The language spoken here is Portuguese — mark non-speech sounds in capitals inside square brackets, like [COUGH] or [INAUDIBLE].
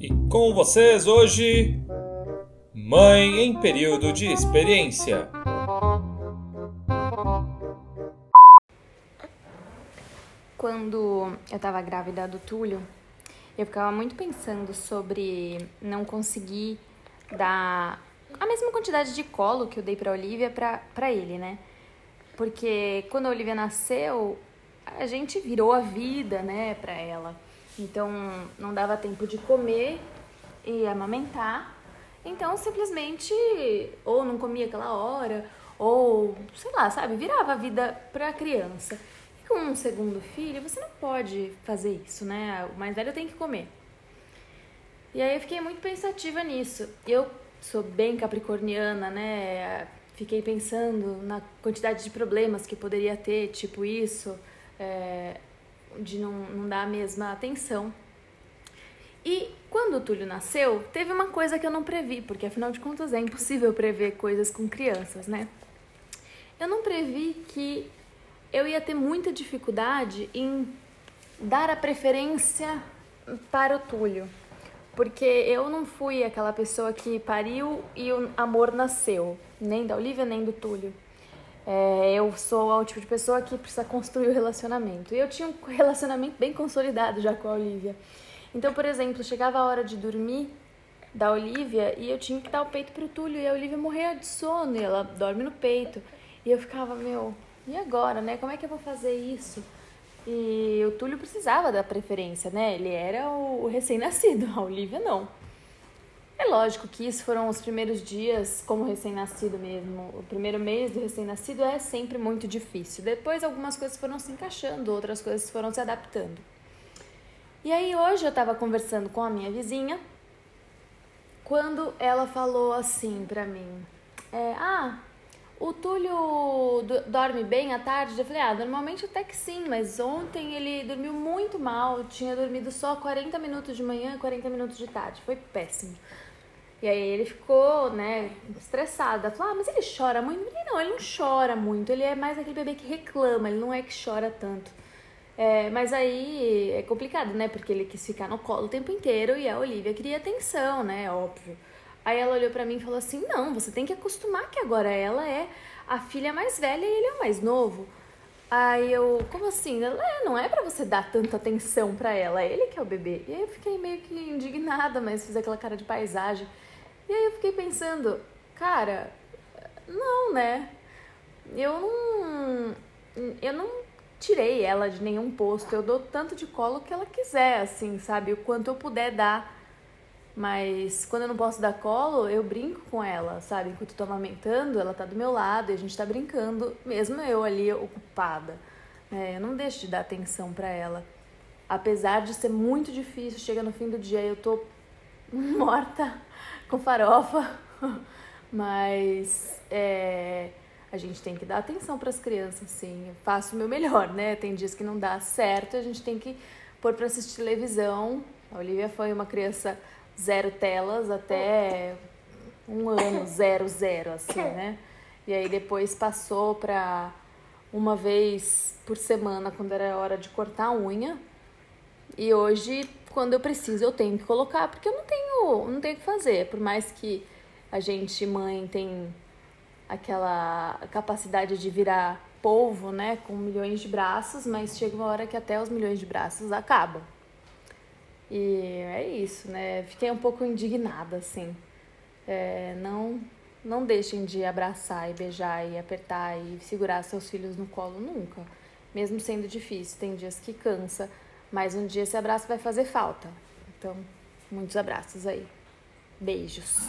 E com vocês hoje, Mãe em período de experiência. Quando eu tava grávida do Túlio, eu ficava muito pensando sobre não conseguir dar a mesma quantidade de colo que eu dei pra Olivia pra ele, né? Porque quando a Olivia nasceu, a gente virou a vida, né, pra ela. Então não dava tempo de comer e amamentar. Então simplesmente ou não comia aquela hora, ou sei lá, sabe, virava a vida pra criança. E com um segundo filho, você não pode fazer isso, né? O mais velho tem que comer. E aí eu fiquei muito pensativa nisso. Eu sou bem capricorniana, né? Fiquei pensando na quantidade de problemas que poderia ter, tipo isso, é, de não, não dar a mesma atenção. E quando o Túlio nasceu, teve uma coisa que eu não previ, porque afinal de contas é impossível prever coisas com crianças, né? Eu não previ que eu ia ter muita dificuldade em dar a preferência para o Túlio. Porque eu não fui aquela pessoa que pariu e o amor nasceu, nem da Olivia nem do Túlio. É, eu sou o tipo de pessoa que precisa construir o relacionamento. E eu tinha um relacionamento bem consolidado já com a Olivia. Então, por exemplo, chegava a hora de dormir da Olivia e eu tinha que dar o peito pro Túlio e a Olivia morria de sono e ela dorme no peito. E eu ficava, meu, e agora, né? Como é que eu vou fazer isso? E o Túlio precisava da preferência, né? Ele era o recém-nascido, [LAUGHS] a Olivia não. É lógico que isso foram os primeiros dias como recém-nascido mesmo. O primeiro mês do recém-nascido é sempre muito difícil. Depois algumas coisas foram se encaixando, outras coisas foram se adaptando. E aí hoje eu tava conversando com a minha vizinha quando ela falou assim pra mim: é, Ah, o Túlio dorme bem à tarde? Eu falei: Ah, normalmente até que sim, mas ontem ele dormiu muito mal. Tinha dormido só 40 minutos de manhã, 40 minutos de tarde. Foi péssimo. E aí ele ficou, né, estressado. Falou, ah, mas ele chora muito? Falei, não, ele não chora muito. Ele é mais aquele bebê que reclama, ele não é que chora tanto. É, mas aí é complicado, né? Porque ele quis ficar no colo o tempo inteiro e a Olivia queria atenção, né? Óbvio. Aí ela olhou para mim e falou assim: Não, você tem que acostumar que agora ela é a filha mais velha e ele é o mais novo. Aí eu, como assim? Ela, é, não é para você dar tanta atenção para ela, é ele que é o bebê. E aí eu fiquei meio que indignada, mas fiz aquela cara de paisagem. E aí eu fiquei pensando, cara, não, né? Eu não. Eu não tirei ela de nenhum posto. Eu dou tanto de colo que ela quiser, assim, sabe? O quanto eu puder dar. Mas quando eu não posso dar colo, eu brinco com ela, sabe? Enquanto eu tô amamentando, ela tá do meu lado e a gente tá brincando, mesmo eu ali ocupada. É, eu não deixo de dar atenção para ela. Apesar de ser muito difícil, chega no fim do dia eu tô [LAUGHS] morta com farofa. [LAUGHS] Mas é, a gente tem que dar atenção para as crianças, sim. Eu faço o meu melhor, né? Tem dias que não dá certo, a gente tem que pôr para assistir televisão. A Olivia foi uma criança zero telas até um ano, [LAUGHS] zero, zero, assim, né? E aí depois passou para uma vez por semana quando era hora de cortar a unha. E hoje, quando eu preciso, eu tenho que colocar, porque eu não tenho, não tenho o que fazer. Por mais que a gente, mãe, tem aquela capacidade de virar polvo, né, com milhões de braços, mas chega uma hora que até os milhões de braços acabam. E é isso, né? Fiquei um pouco indignada, assim. É, não, não deixem de abraçar e beijar e apertar e segurar seus filhos no colo nunca. Mesmo sendo difícil, tem dias que cansa, mas um dia esse abraço vai fazer falta. Então, muitos abraços aí. Beijos.